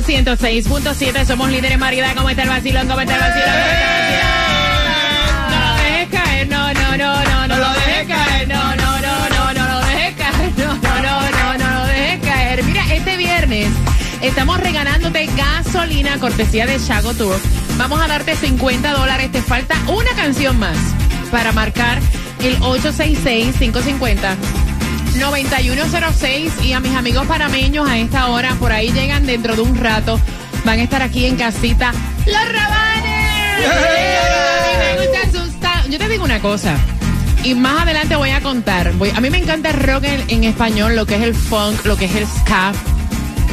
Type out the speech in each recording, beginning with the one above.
Sol 106.7. Somos líderes en variedad. ¿Cómo está el vacilón? ¿Cómo está el vacilón? No lo dejes caer. No, no, no, no. No lo dejes caer. No, no, no, no. No lo dejes caer. No, no, no, no. No lo dejes caer. Mira, este viernes estamos regalándote gasolina cortesía de Chago Tour. Vamos a darte 50 dólares. Te falta una canción más para marcar el 866-550. 9106 y a mis amigos panameños a esta hora, por ahí llegan dentro de un rato, van a estar aquí en casita. ¡Los rabanes! A mí me gusta asustar. Yo te digo una cosa. Y más adelante voy a contar. Voy, a mí me encanta el rock en, en español, lo que es el funk, lo que es el ska.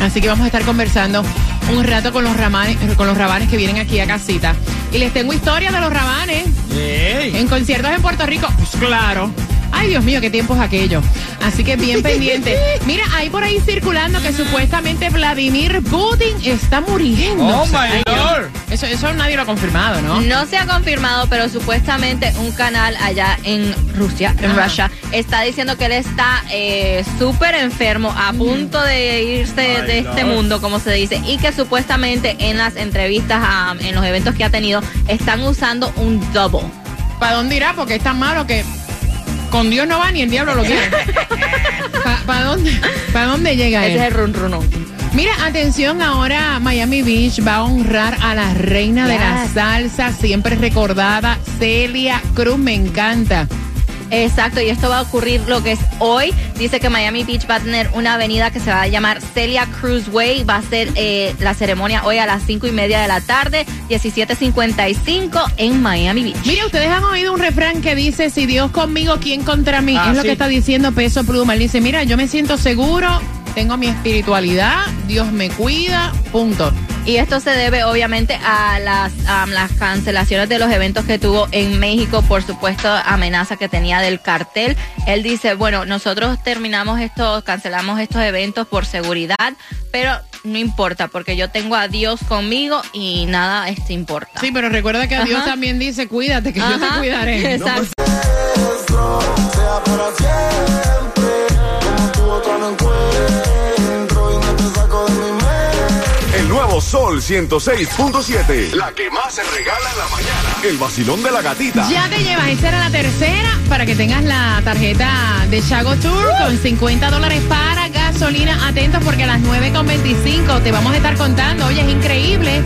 Así que vamos a estar conversando un rato con los rabanes, con los rabanes que vienen aquí a casita. Y les tengo historia de los rabanes. En conciertos en Puerto Rico, pues claro. Ay, Dios mío, qué tiempo es aquello. Así que bien pendiente. Mira, hay por ahí circulando que supuestamente Vladimir Putin está muriendo. Oh, my. Lord. Eso, eso nadie lo ha confirmado, ¿no? No se ha confirmado, pero supuestamente un canal allá en Rusia, en Ajá. Russia, está diciendo que él está eh, súper enfermo, a punto de irse Ay, de este Lord. mundo, como se dice, y que supuestamente en las entrevistas, ah, en los eventos que ha tenido, están usando un double. ¿Para dónde irá? Porque es tan malo que con Dios no va ni el diablo lo quiere. ¿Para dónde, pa dónde llega Ese él? es el run runón. Mira, atención, ahora Miami Beach va a honrar a la reina de la salsa, siempre recordada, Celia Cruz, me encanta. Exacto, y esto va a ocurrir lo que es hoy. Dice que Miami Beach va a tener una avenida que se va a llamar Celia Cruz Way. Va a ser eh, la ceremonia hoy a las cinco y media de la tarde, 17.55 en Miami Beach. Mira, ustedes han oído un refrán que dice, si Dios conmigo, ¿quién contra mí? Ah, es lo sí. que está diciendo Peso Pluma. Él dice, mira, yo me siento seguro, tengo mi espiritualidad, Dios me cuida, punto. Y esto se debe obviamente a las, a las cancelaciones de los eventos que tuvo en México, por supuesto, amenaza que tenía del cartel. Él dice, bueno, nosotros terminamos estos, cancelamos estos eventos por seguridad, pero no importa, porque yo tengo a Dios conmigo y nada este importa. Sí, pero recuerda que a Dios también dice, cuídate, que yo te cuidaré. Exacto. sea para siempre. Como tu otra no encuentro Sol 106.7. La que más se regala en la mañana. El vacilón de la gatita. Ya te llevas, esta era la tercera para que tengas la tarjeta de Chago Tour con 50 dólares para gasolina. Atentos porque a las 9.25 te vamos a estar contando. Oye, es increíble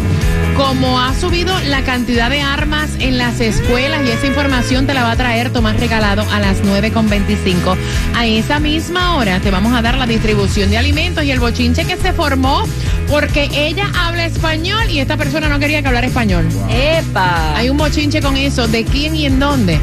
cómo ha subido la cantidad de armas en las escuelas y esa información te la va a traer Tomás Regalado a las 9.25. A esa misma hora te vamos a dar la distribución de alimentos y el bochinche que se formó porque ella habla español y esta persona no quería que hablara español. ¡Epa! Hay un bochinche con eso. ¿De quién y en dónde?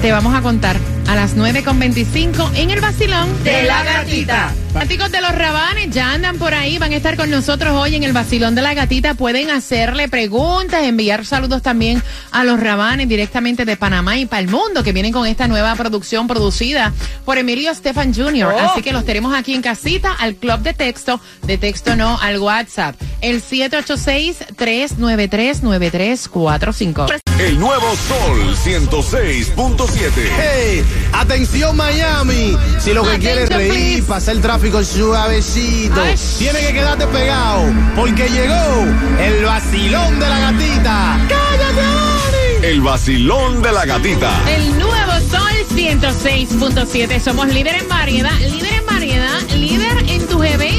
Te vamos a contar a las 9.25 en el vacilón De la gatita. Fanáticos de los rabanes ya andan por ahí, van a estar con nosotros hoy en el vacilón de la gatita. Pueden hacerle preguntas, enviar saludos también a los rabanes directamente de Panamá y para el mundo que vienen con esta nueva producción producida por Emilio Stefan Jr. Así que los tenemos aquí en casita al club de texto, de texto no, al WhatsApp. El 786-393-9345. El nuevo Sol 106.7. Hey, atención Miami. Si lo que quieres reír, pasar el tráfico suavecito, tiene que quedarte pegado, porque llegó el vacilón de la gatita. ¡Cállate, Ani! El vacilón de la gatita. El nuevo Sol 106.7. Somos líder en variedad, líder en variedad, líder en tus eventos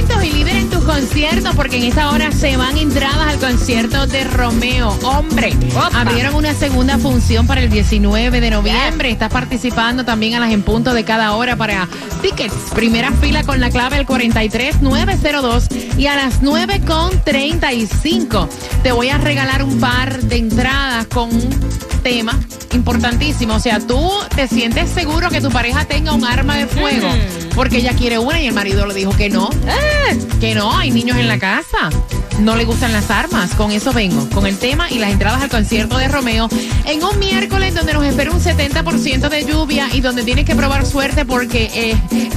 conciertos, porque en esta hora se van entradas al concierto de Romeo. Hombre, Opa. abrieron una segunda función para el 19 de noviembre. Estás participando también a las en punto de cada hora para tickets. Primera fila con la clave el 43902 y a las 9 con 35 te voy a regalar un par de entradas con un tema importantísimo. O sea, tú te sientes seguro que tu pareja tenga un arma de fuego porque ella quiere una y el marido le dijo que no. Que no, hay niños en la casa. no le gustan las armas. Con eso vengo, con el tema y las entradas al concierto de Romeo en un miércoles donde nos espera un 70% de lluvia y donde tienes que probar suerte porque eh,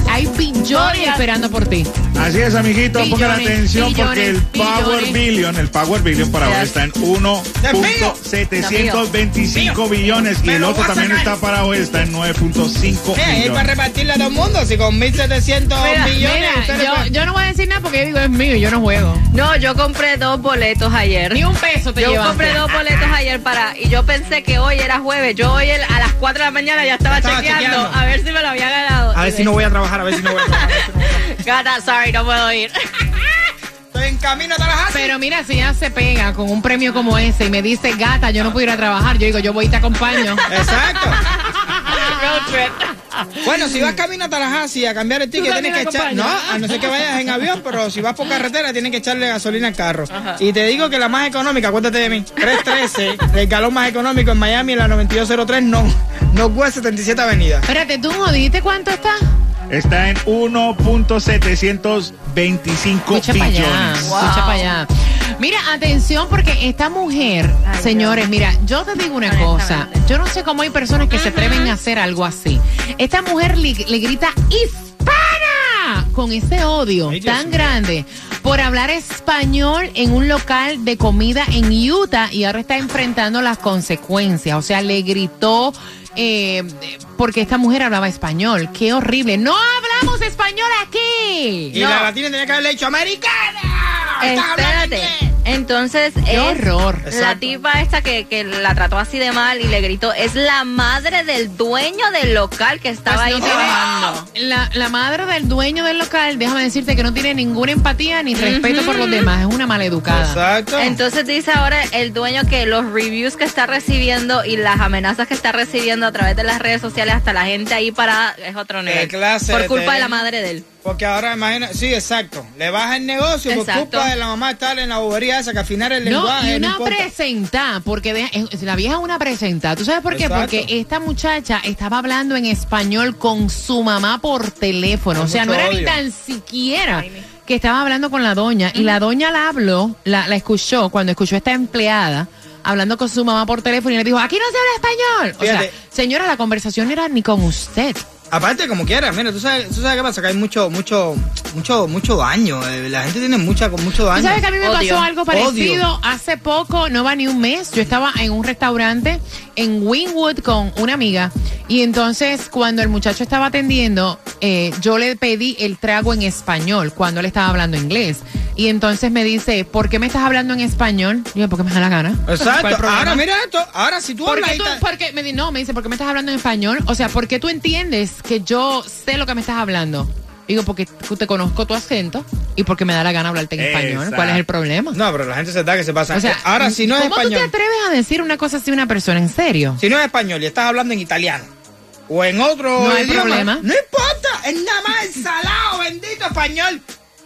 hay billones esperando por ti. Así es, amiguito, pongan Billones, atención porque el billones, Power billones. Billion, el Power Billion para hoy está en 1.725 billones y el otro también está para hoy, está en 9.5 Eh, ahí para billones. repartirle a todo el mundo, si con 1.700 Mira, millones. mira, ustedes yo, no voy a decir nada porque yo digo es mío y yo no juego. No, yo compré dos boletos ayer. Ni un peso te Yo llevaste. compré dos boletos ayer para y yo pensé que hoy era jueves. Yo hoy el- a las 4 de la mañana ya estaba, Estaba chequeando, chequeando. a ver si me lo había ganado. A ver si no voy a trabajar, a ver si no voy a trabajar. Gata, sorry, no puedo ir. Estoy en camino a Tallahassee. Pero mira, si ella se pega con un premio como ese y me dice, gata, yo no puedo ir a trabajar, yo digo, yo voy y te acompaño. Exacto. Bueno, si vas camino a Tallahassee a cambiar el ticket, ¿Tú tienes que echar. No, a no ser que vayas en avión, pero si vas por carretera, tienes que echarle gasolina al carro. Y te digo que la más económica, acuérdate de mí, 313, el galón más económico en Miami, en la 9203, no, no West 77 Avenida. Espérate, ¿tú jodiste cuánto está? Está en 1.725 Escucha para allá, billones. escucha para allá. Mira, atención, porque esta mujer, Ay, señores, mira, yo te digo una cosa. Yo no sé cómo hay personas que se atreven a hacer algo así. Esta mujer le, le grita ¡Hispana! Con ese odio Ay, tan grande por hablar español en un local de comida en Utah y ahora está enfrentando las consecuencias. O sea, le gritó eh, porque esta mujer hablaba español. ¡Qué horrible! ¡No hablamos español aquí! Y No. la latina tenía que haberle dicho ¡Americana! ¡Estás hablando Espérate. Entonces ¡Qué es horror! la Exacto. tipa esta que, que la trató así de mal y le gritó, es la madre del dueño del local que estaba Pues ahí no tiene- trabajando. La, la madre del dueño del local, déjame decirte que no tiene ninguna empatía ni respeto por los demás. Es una maleducada. Exacto. Entonces dice ahora el dueño que los reviews que está recibiendo y las amenazas que está recibiendo a través de las redes sociales, hasta la gente ahí parada, es otro nivel. clase Por culpa de la madre de él. Porque ahora imagina, sí, exacto. Le baja el negocio por Exacto. culpa de la mamá estar en la bobería esa, que al final el No, lenguaje y no una importa. presenta, porque de- es- la vieja es una presenta. ¿Tú sabes por qué? Exacto. Porque esta muchacha estaba hablando en español con su mamá por teléfono. Con o sea, no era ni tan siquiera que estaba hablando con la doña. Y la doña la habló, la, la escuchó, cuando escuchó a esta empleada hablando con su mamá por teléfono y le dijo, aquí no se habla español. O sea, señora, la conversación no era ni con usted. Aparte, como quiera, mira, tú sabes, tú sabes qué pasa, que hay mucho, mucho, mucho, mucho daño. eh, La gente tiene mucha, mucho ¿Tú daño. sabes que a mí me Odio. pasó algo parecido hace poco, no va ni un mes? Yo estaba en un restaurante en Wynwood con una amiga y entonces cuando el muchacho estaba atendiendo, eh, yo le pedí el trago en español cuando él estaba hablando inglés. Y entonces me dice, ¿por qué me estás hablando en español? Y yo, porque me da la gana. ¿Cuál Exacto. Ahora, mira esto. Ahora, si tú ¿Por hablas qué tú, ita- porque me di- no, me dice, ¿por qué me estás hablando en español? O sea, ¿por qué tú entiendes que yo sé lo que me estás hablando? Digo, porque te conozco tu acento y porque me da la gana hablarte en español. ¿Cuál es el problema? No, pero la gente se da que se pasa. O sea, Eh, Ahora, si no es ¿cómo tú te español, atreves a decir una cosa así a una persona? ¿En serio? si no es español y estás hablando en italiano o en otro No hay idioma, problema. no importa, es nada más el salado, bendito español.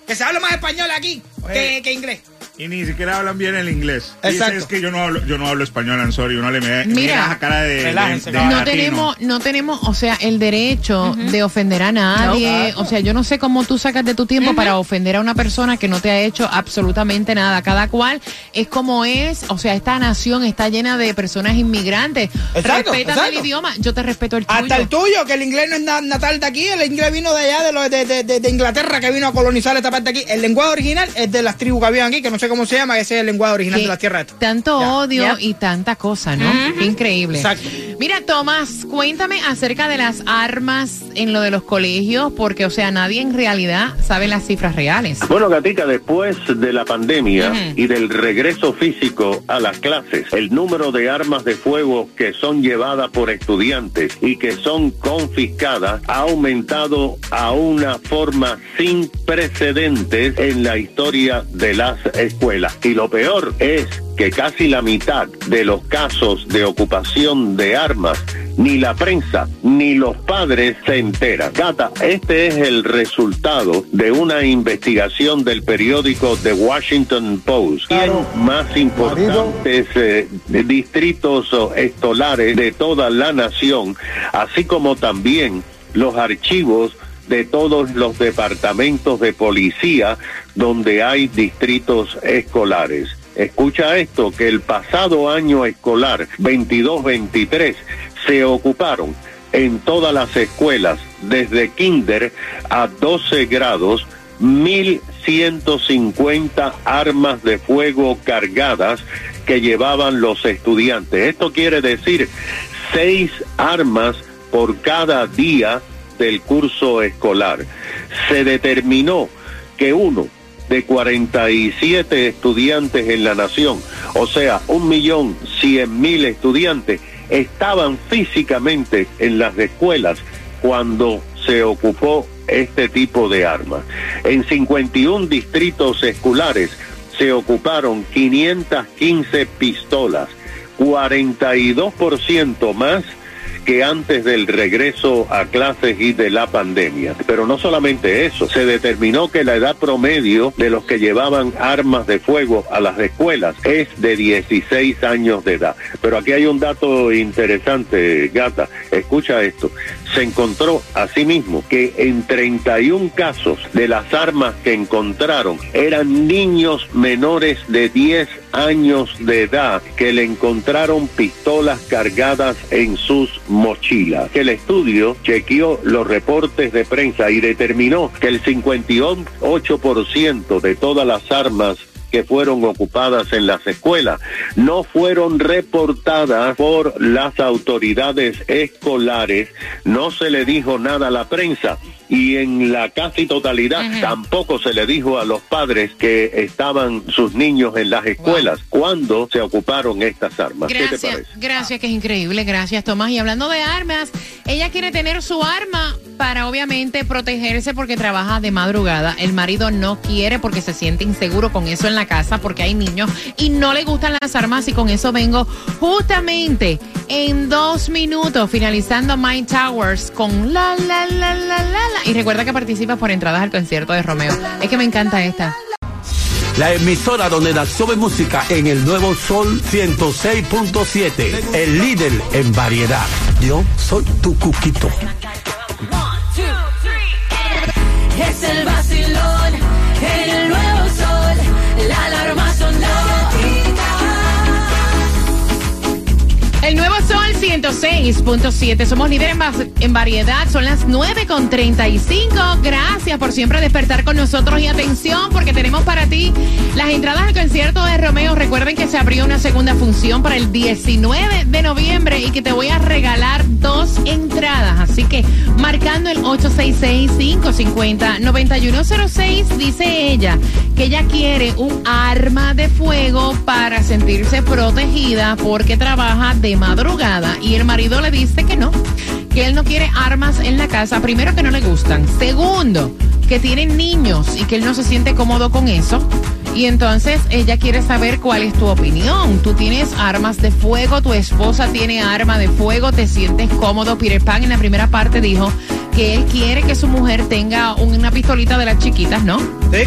Que se habla más español aquí que, Oye. que inglés. Y ni siquiera hablan bien el inglés. Exacto. Dice, es que yo no hablo, yo no hablo español, I'm sorry. Uno le mira, Mira, esa cara de, de, relájense, de. No latino. tenemos, no tenemos, o sea, el derecho de ofender a nadie. No. O sea, yo no sé cómo tú sacas de tu tiempo para ofender a una persona que no te ha hecho absolutamente nada. Cada cual es como es. O sea, esta nación está llena de personas inmigrantes. Exacto, Respeta el exacto. idioma. Yo te respeto el tuyo. Hasta el tuyo, que el inglés no es na- natal de aquí, el inglés vino de allá, de, lo- de, de- de- de Inglaterra, que vino a colonizar esta parte aquí. El lenguaje original es de las tribus que habían aquí, que no sé cómo se llama, que ese es el lenguaje original Que de la tierra esta. Tanto Ya. odio Ya. y tanta cosa, ¿no? Increíble. Exacto. Mira, Tomás, cuéntame acerca de las armas en lo de los colegios, porque, o sea, nadie en realidad sabe las cifras reales. Bueno, Gatica, después de la pandemia y del regreso físico a las clases, el número de armas de fuego que son llevadas por estudiantes y que son confiscadas ha aumentado a una forma sin precedentes en la historia de las escuelas. Y lo peor es que casi la mitad de los casos de ocupación de armas ni la prensa ni los padres se enteran. Gata, este es el resultado de una investigación del periódico The Washington Post. Claro. Cien más importantes eh, distritos oh, escolares de toda la nación, así como también los archivos de todos los departamentos de policía donde hay distritos escolares. Escucha esto, que el pasado año escolar 22-23 se ocuparon en todas las escuelas, desde kinder a 12 grados, 1.150 armas de fuego cargadas que llevaban los estudiantes. Esto quiere decir seis armas por cada día del curso escolar. Se determinó que uno de 47 estudiantes en la nación, o sea, un millón cien mil estudiantes, estaban físicamente en las escuelas cuando se ocupó este tipo de armas. En 51 distritos escolares se ocuparon 515 pistolas, 42% más que antes del regreso a clases y de la pandemia. Pero no solamente eso, se determinó que la edad promedio de los que llevaban armas de fuego a las escuelas es de 16 años de edad. Pero aquí hay un dato interesante, gata. Escucha esto. Se encontró asimismo que en 31 casos de las armas que encontraron eran niños menores de 10 años de edad que le encontraron pistolas cargadas en sus mochilas. El estudio chequeó los reportes de prensa y determinó que el 58% de todas las armas que fueron ocupadas en las escuelas no fueron reportadas por las autoridades escolares, no se le dijo nada a la prensa y en la casi totalidad tampoco se le dijo a los padres que estaban sus niños en las escuelas cuando se ocuparon estas armas. ¿Qué te parece? gracias, que es increíble. Gracias, Tomás. Y hablando de armas, ella quiere tener su arma para obviamente protegerse porque trabaja de madrugada. El marido no quiere porque se siente inseguro con eso en la casa porque hay niños y no le gustan las armas y con eso vengo justamente en dos minutos finalizando My Towers con la la la la la la. Y recuerda que participas por entradas al concierto de Romeo. Es que me encanta esta. La emisora donde nació mi música en el nuevo Sol 106.7. El líder en variedad. Yo soy tu cuquito. Es el vacilón 106.7. Somos líderes en, va- en variedad. Son las 9 con 35. Gracias por siempre despertar con nosotros. Y atención, porque tenemos para ti las entradas al concierto de Romeo. Recuerden que se abrió una segunda función para el 19 de noviembre y que te voy a regalar dos entradas. Así que marcando el 866-550-9106, dice ella que ella quiere un arma de fuego para sentirse protegida porque trabaja de madrugada y el marido le dice que no, que él no quiere armas en la casa. Primero que no le gustan. Segundo, que tienen niños y que él no se siente cómodo con eso. Y entonces ella quiere saber cuál es tu opinión. Tú tienes armas de fuego, tu esposa tiene arma de fuego, te sientes cómodo. Peter Pan en la primera parte dijo que él quiere que su mujer tenga una pistolita de las chiquitas, ¿no? Sí.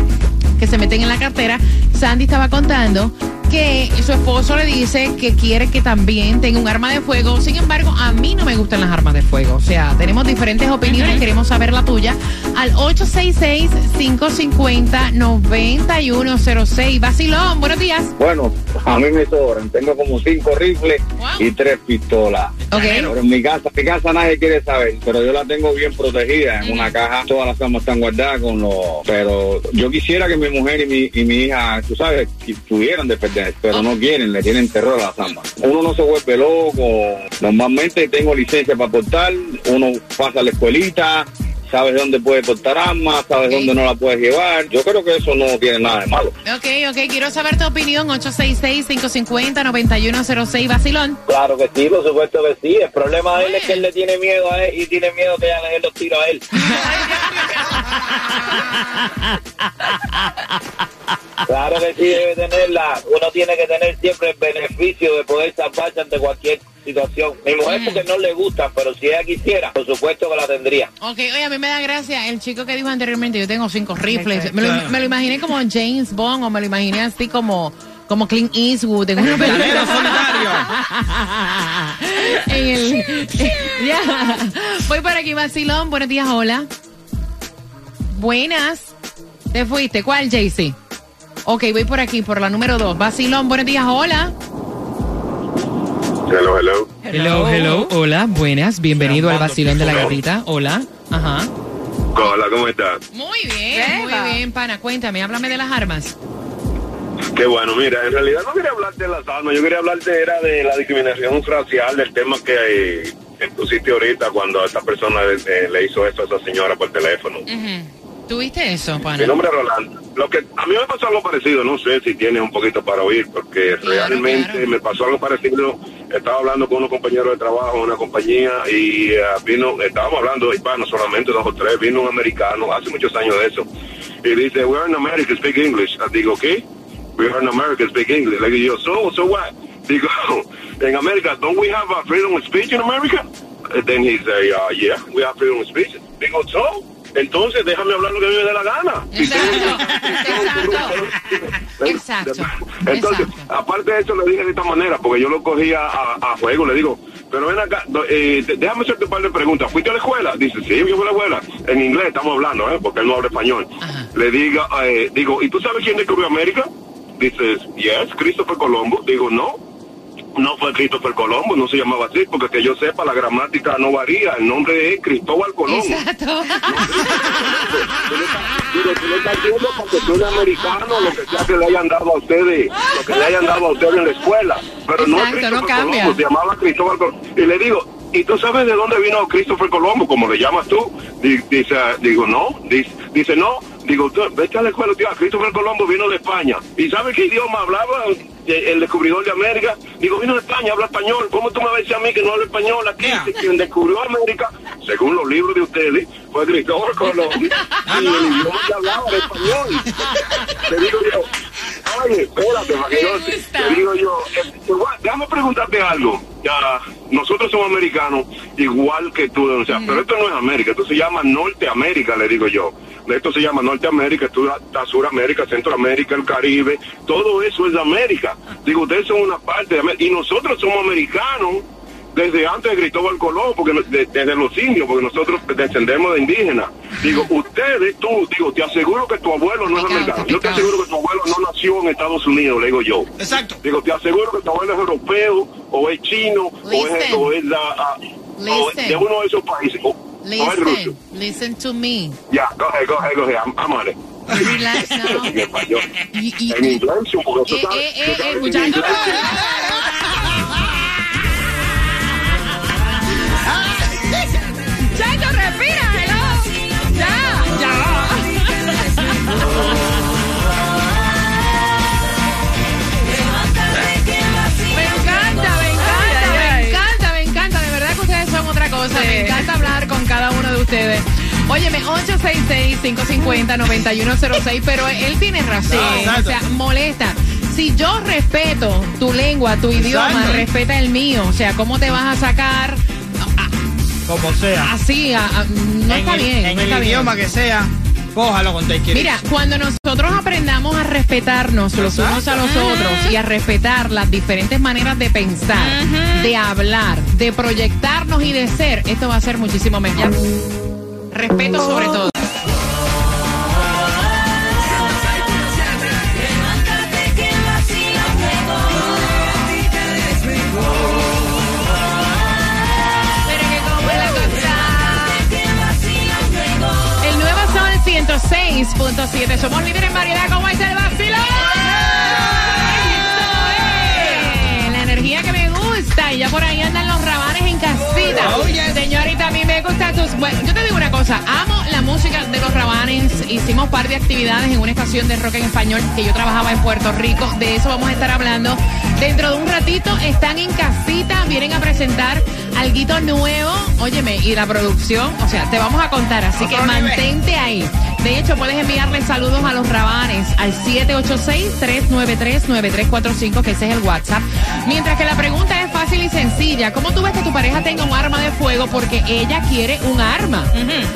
que se meten en la cartera. Sandy estaba contando que su esposo le dice que quiere que también tenga un arma de fuego. Sin embargo, a mí no me gustan las armas de fuego. O sea, tenemos diferentes opiniones, queremos saber la tuya. Al 866-550-9106. Basilón, buenos días. Bueno, a mí me sobran. Tengo como cinco rifles y tres pistolas. Ok. Pero en mi casa, mi casa nadie quiere saber, pero yo la tengo bien protegida en una caja. Todas las armas están guardadas con los... Pero yo quisiera que mi mujer y mi, y mi hija, tú sabes, que tuvieran de pero no quieren, le tienen terror a las armas. Uno no se vuelve loco. Normalmente tengo licencia para portar, uno pasa a la escuelita, sabes dónde puede portar armas, sabes dónde no la puedes llevar. Yo creo que eso no tiene nada de malo. Ok, ok, quiero saber tu opinión. 866-550-9106. Basilón. Claro que sí, por supuesto que sí. El problema de él es que él le tiene miedo a él y tiene miedo que hagan él los tiros a él. Claro que sí, debe tenerla. Uno tiene que tener siempre el beneficio de poder salvarse ante cualquier situación. Mi mujer porque no le gusta, pero si ella quisiera, por supuesto que la tendría. Ok, oye, a mí me da gracia el chico que dijo anteriormente, yo tengo cinco rifles. Me lo, me lo imaginé como James Bond o me lo imaginé así como, como Clint Eastwood en una película. en el, ya. Voy por aquí, Vacilón. Buenos días, hola. Buenas. Te fuiste. ¿Cuál, Jaycee? Ok, voy por aquí, por la número dos. Basilón, buenos días, hola. Hello, hello. Hello, hello. Hola, buenas. Bienvenido al Basilón de la Gatita. Hola. Ajá. Hola, ¿cómo estás? Muy bien, muy bien, pana. Cuéntame, háblame de las armas. Qué bueno, mira, en realidad no quería hablarte de las armas, yo quería hablarte era de la discriminación racial, del tema que, eh, pusiste ahorita cuando a esta persona eh, le hizo esto a esa señora por teléfono. ¿Tuviste eso, pana? Mi nombre es Rolando. Lo que a mí me pasó algo parecido, no sé si tienes un poquito para oír, porque realmente me pasó algo parecido. Estaba hablando con unos compañeros de trabajo en una compañía y eh, vino, estábamos hablando de hispanos solamente, dos o tres, vino un americano, hace muchos años de eso, y dice, we're in America, speak English. Digo, ¿qué? We're in America, speak English. Le digo, so, so what? Digo, en América, don't we have a freedom of speech in America? And then he say, uh, yeah, we have freedom of speech. Digo, so, entonces déjame hablar lo que a mí me dé la gana. Exacto. Entonces, aparte de eso, le dije de esta manera, porque yo lo cogía a, a juego, le digo, pero ven acá, eh, déjame hacerte un par de preguntas. ¿Fuiste a la escuela? Dice, sí, yo fui a la escuela. En inglés estamos hablando, ¿eh? porque él no habla español. Le diga, eh, digo, ¿y tú sabes quién descubrió América? Dices, yes, Christopher Colombo. Digo, no, no fue Christopher Colombo, no se llamaba así, porque que yo sepa, la gramática no varía. El nombre es Cristóbal Colombo. Exacto. Digo, tú no estás haciendo porque tú eres americano, lo que sea que le hayan dado a ustedes, lo que le hayan dado a ustedes en la escuela. Pero no es Exacto, no Christopher cambia. Colombo, se llamaba Cristóbal Colombo. Y le digo, ¿y tú sabes de dónde vino Christopher Colombo, como le llamas tú? Di- Dice, digo, no. Dice, dice no. Digo, vete a la escuela, tío. Christopher Colombo vino de España. ¿Y sabes qué idioma hablaba eh, el descubridor de América? Digo, vino de España, habla español. ¿Cómo tú me vas a decir a mí que no habla español? Aquí, quien descubrió América, según los libros de ustedes, fue Cristóbal Colombo. y el idioma que hablaba era español. Te digo yo, oye, espérate, para que yo, te digo yo, eh, déjame preguntarte algo. Ya, nosotros somos americanos, igual que tú, o sea, pero esto no es América, esto se llama Norteamérica, le digo yo. Esto se llama Norteamérica, esto está Suramérica, Centroamérica, el Caribe, todo eso es de América. Digo, ustedes son una parte de América, y nosotros somos americanos desde antes de Cristóbal Colón, porque de- desde los indios, porque nosotros descendemos de indígenas. Digo, ustedes, tú, digo, te aseguro que tu abuelo no es americano. Yo te aseguro que tu abuelo no nació en Estados Unidos, le digo yo. Exacto. Digo, te aseguro que tu abuelo es europeo, o es chino, o es, Listen. o es, la- ah, o es Listen. de uno de esos países. O, o es ruso. Listen, listen to me. Ya, coge, coge, coge, on it. Relax now. En español. En inglés, porque tú Eh, 866-550-9106, pero él tiene razón. Exacto. o sea, molesta. Si yo respeto tu lengua, tu idioma, Exacto. respeta el mío. O sea, ¿cómo te vas a sacar Como sea. así? a- a- no en está el, bien. En no el está bien. idioma que sea, cójalo con Mira, cuando nosotros aprendamos a respetarnos los unos a los otros y a respetar las diferentes maneras de pensar, de hablar, de proyectarnos y de ser, esto va a ser muchísimo mejor. Respeto sobre todo. 7. Somos líderes en variedad. ¿Cómo es el. La energía que me gusta. Y ya por ahí andan los rabanes en casita. Oh, Señorita, a mí me gusta tus... Bueno, yo te digo una cosa. Amo la música de los rabanes. Hicimos par de actividades en una estación de rock en español que yo trabajaba en Puerto Rico. De eso vamos a estar hablando. Dentro de un ratito están en casita. Vienen a presentar alguito nuevo. Óyeme, y la producción. O sea, te vamos a contar. Así que mantente ahí. De hecho, puedes enviarle saludos a los rabanes al 786-393-9345, que ese es el WhatsApp. Mientras que la pregunta es fácil. y sencilla. ¿Cómo tú ves que tu pareja tenga un arma de fuego porque ella quiere un arma?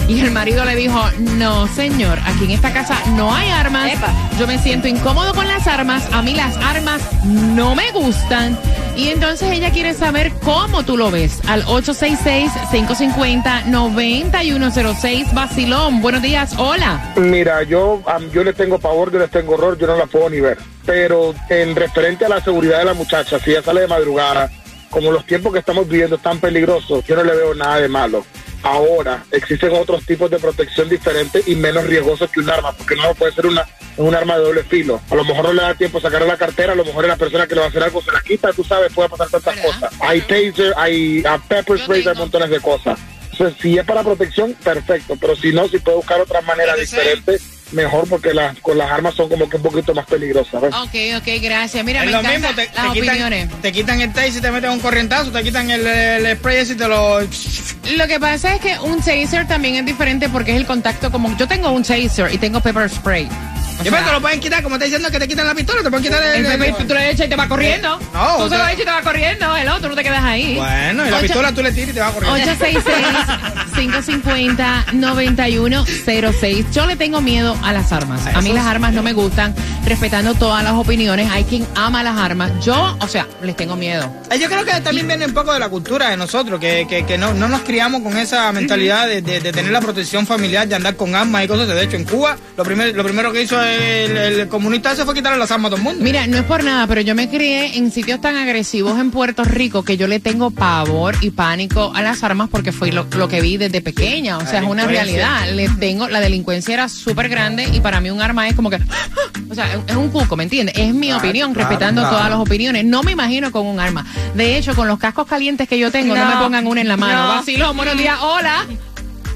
Y el marido le dijo, no señor, aquí en esta casa no hay armas. Yo me siento incómodo con las armas. A mí las armas no me gustan. Y entonces ella quiere saber cómo tú lo ves. Al 866-550-9106 Basilón. Buenos días, hola. Mira, yo, am, yo le tengo pavor, yo le tengo horror, yo no la puedo ni ver. Pero en referente a la seguridad de la muchacha, si ella sale de madrugada, como los tiempos que estamos viviendo están peligrosos, yo no le veo nada de malo. Ahora, existen otros tipos de protección diferentes y menos riesgosos que un arma, porque no puede ser una, un arma de doble filo. A lo mejor no le da tiempo sacar la cartera, a lo mejor la persona que le va a hacer algo se la quita, tú sabes, puede pasar tantas cosas. Hay taser, hay ah, pepper spray, hay montones de cosas. Entonces, si es para protección, perfecto, pero si no, si puede buscar otra manera diferente, mejor, porque las con las armas son como que un poquito más peligrosas. ¿ves? Ok, ok, gracias. Mira, Es me lo mismo, te, las te opiniones. quitan, te quitan el taser y te meten un corrientazo, te quitan el, el spray ese y te lo... Lo que pasa es que un taser también es diferente porque es el contacto como... Yo tengo un taser y tengo pepper spray. O Y sea, te lo pueden quitar, como está diciendo que te quitan la pistola, te pueden quitar el... el pepper tú le echas y te va corriendo. No, tú se otra- lo echas y te va corriendo. El otro no te quedas ahí. Bueno, y la pistola tú le tiras y te va corriendo. 866-550-9106. Yo le tengo miedo a las armas. A mí las armas no me gustan, respetando todas las opiniones. Hay quien ama las armas. Yo, o sea, les tengo miedo. Eh, Yo creo que también viene un poco de la cultura de nosotros, que, que, que no, no nos criamos con esa mentalidad de, de- de tener la protección familiar, de andar con armas y cosas. De hecho, en Cuba, lo, primer, lo primero que hizo el, el comunista ese fue quitarle las armas a todo el mundo. Mira, no es por nada, pero yo me crié en sitios tan agresivos en Puerto Rico que yo le tengo pavor y pánico a las armas porque fue lo, lo que vi desde pequeña. O sea, es una realidad. Le tengo, la delincuencia era súper grande y para mí un arma es como que, o sea, es- es un cuco, ¿me entiendes? Es mi Claro, opinión, claro, respetando claro. todas las opiniones. No me imagino con un arma. De hecho, con los cascos calientes que yo tengo, no, No. me pongan una en la mano. No. Vacilón, buenos días, hola.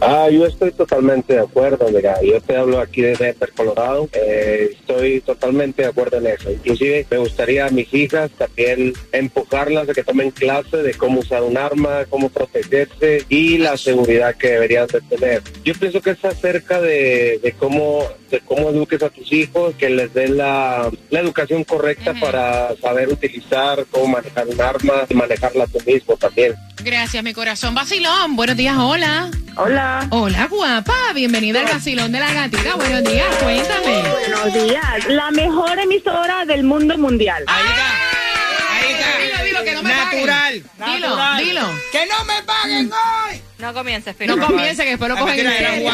Ah, yo estoy totalmente de acuerdo, mira, yo te hablo aquí de Denver, Colorado, eh, estoy totalmente de acuerdo en eso. Inclusive me gustaría a mis hijas también empujarlas a que tomen clase de cómo usar un arma, cómo protegerse y la seguridad que deberían de tener. Yo pienso que es acerca de, de cómo de cómo eduques a tus hijos, que les den la, la educación correcta para saber utilizar, cómo manejar un arma y manejarla tú mismo también. Gracias, mi corazón. Vacilón, buenos días, hola. Hola. Hola, guapa. Bienvenida al vacilón de la gatita. Buenos días, cuéntame. Buenos días. La mejor emisora del mundo mundial. Dilo, dilo, que no me Natural, paguen. Dilo, natural. dilo. ¡Que no me paguen hoy! No comiences, No comience, que después lo cogen en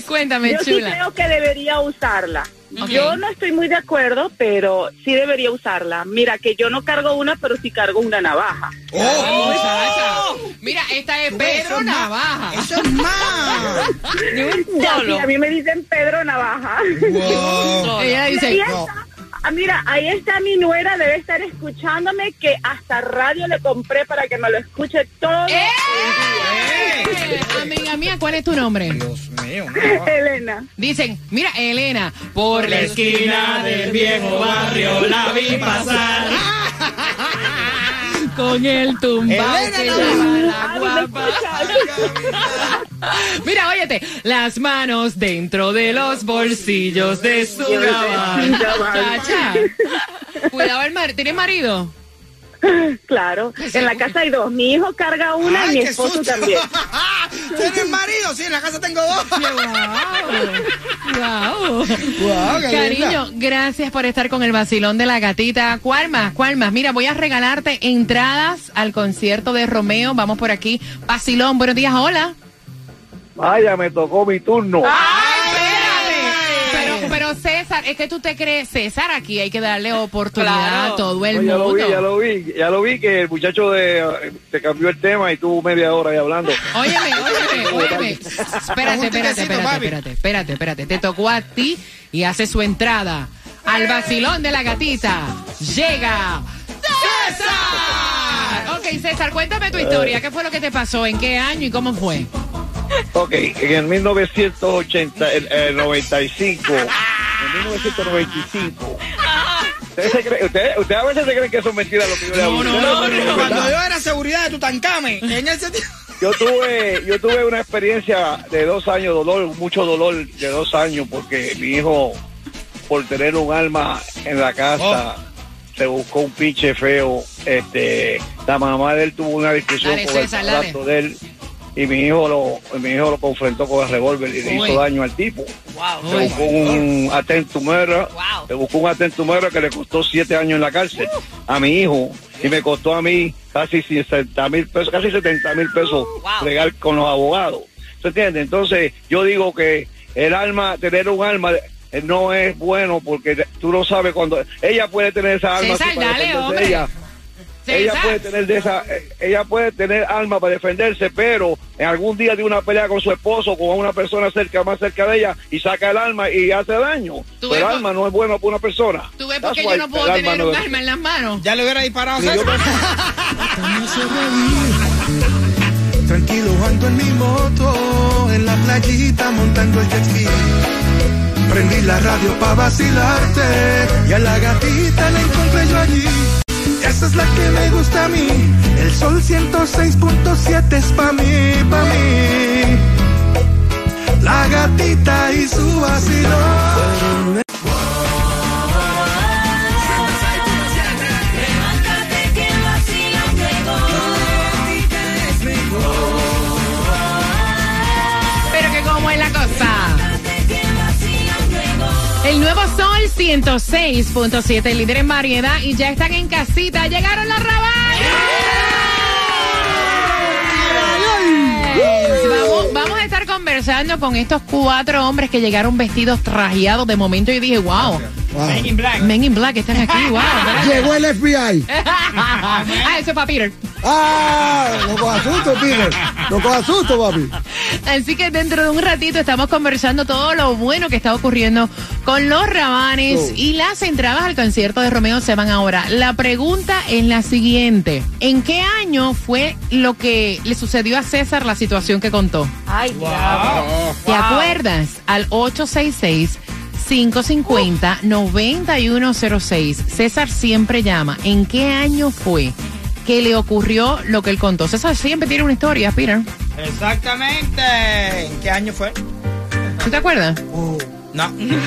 Cuéntame, Yo sí chula. creo que debería usarla. Yo no estoy muy de acuerdo, pero sí debería usarla. Mira, que yo no cargo una, pero sí cargo una navaja. Oh, muchacha. Mira, esta es Pedro Navaja. Eso es más. Ya, sí, a mí me dicen Pedro Navaja. Ella dice, Ahí no. está, ah, mira, ahí está mi nuera, debe estar escuchándome, que hasta radio le compré para que me lo escuche todo ¡Eh! el día. Amiga mía, ¿cuál es tu nombre? Dios mío. Elena. Dicen, mira, Elena, por la esquina del viejo barrio la vi pasar. Con el tumbao Elena. Mira, óyete, las manos dentro de los bolsillos de su gabán. Chacha. Cuidado el mar. ¿Tienes marido? Claro, en la casa hay dos. Mi hijo carga una Ay, y mi esposo susto. también. ¿Tienes marido? Sí, en la casa tengo dos. Wow. Wow, qué Cariño, linda. gracias por estar con el vacilón de la gatita. ¿Cuál más? ¿Cuál más? Mira, voy a regalarte entradas al concierto de Romeo. Vamos por aquí. Vacilón, buenos días, hola. Vaya, me tocó mi turno. Pero, pero César, es que tú te crees, César, aquí hay que darle oportunidad Claro. a todo el No, ya lo mundo. vi, ya lo vi, ya lo vi que el muchacho de, te cambió el tema y tuvo media hora ahí hablando. Óyeme, óyeme, óyeme. Espérate, espérate, espérate, espérate, espérate, espérate. Te tocó a ti y hace su entrada al vacilón de la gatita. Llega César. Ok, César, cuéntame tu historia. ¿Qué fue lo que te pasó? ¿En qué año y cómo fue? Ok, en el 1980, el, el 95, en 1995. Ustedes, se creen- ustedes, ustedes a veces se creen que eso es mentira lo que yo le. Ustedes lo creen que es Cuando yo era seguridad de Tutankamen, en ese tiempo. Yo tuve, yo tuve una experiencia de dos años, dolor, mucho dolor de dos años, porque mi hijo, por tener un alma en la casa, se buscó un pinche feo. Este, la mamá de él tuvo una discusión con el padrastro de él y mi hijo lo, mi hijo lo confrontó con el revólver y le Uy. hizo daño al tipo. Wow. Se buscó un atentumera, se buscó un atentumera que le costó siete años en la cárcel a mi hijo y me costó a mí casi 60 mil pesos, casi 70 mil pesos legal con los abogados. ¿Se entiende? Entonces yo digo que el alma, tener un alma eh, no es bueno porque tú no sabes cuando ella puede tener esa alma César, dale, hombre. ella. Ella puede tener de esa, ella puede tener alma para defenderse, pero en algún día de una pelea con su esposo, con una persona cerca, más cerca de ella, y saca el alma y hace daño. Pero el alma no es bueno para una persona. ¿Tú ves por qué yo no puedo tener no un es- arma en las manos? Ya le hubiera disparado Sí, yo César. Tranquilo ando en mi moto, en la playita montando el jet ski. Prendí la radio pa' vacilarte y a la gatita la encontré yo allí. Esa es la que me gusta a mí. El sol 106.7 es pa' mí, pa' mí. La gatita y su vacilón. Pero que cómo es la cosa. El nuevo Sol 106.7, líder en variedad, y ya están en casita. Llegaron los rabanes. Vamos, vamos a estar conversando con estos cuatro hombres que llegaron vestidos trajeados de momento y dije, wow. Men in Black. Men in Black están aquí, wow. Llegó el FBI. ah, eso es para Peter. Ah, no cojas susto, Peter. No cojas susto, papi. Así que dentro de un ratito estamos conversando todo lo bueno que está ocurriendo con los rabanes Oh. y las entradas al concierto de Romeo se van ahora. La pregunta es la siguiente. ¿En qué año fue lo que le sucedió a César la situación que contó? Ay, diablo. ¿Te acuerdas? Al 866 550-9106. César siempre llama. ¿En qué año fue que le ocurrió lo que él contó? César siempre tiene una historia, Peter. Exactamente. ¿En qué año fue? ¿Tú te acuerdas? No.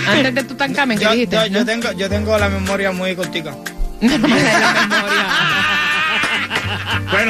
Antes de Tutankamen, ¿qué Yo, dijiste? yo, tengo, yo tengo la memoria muy cortica. la memoria.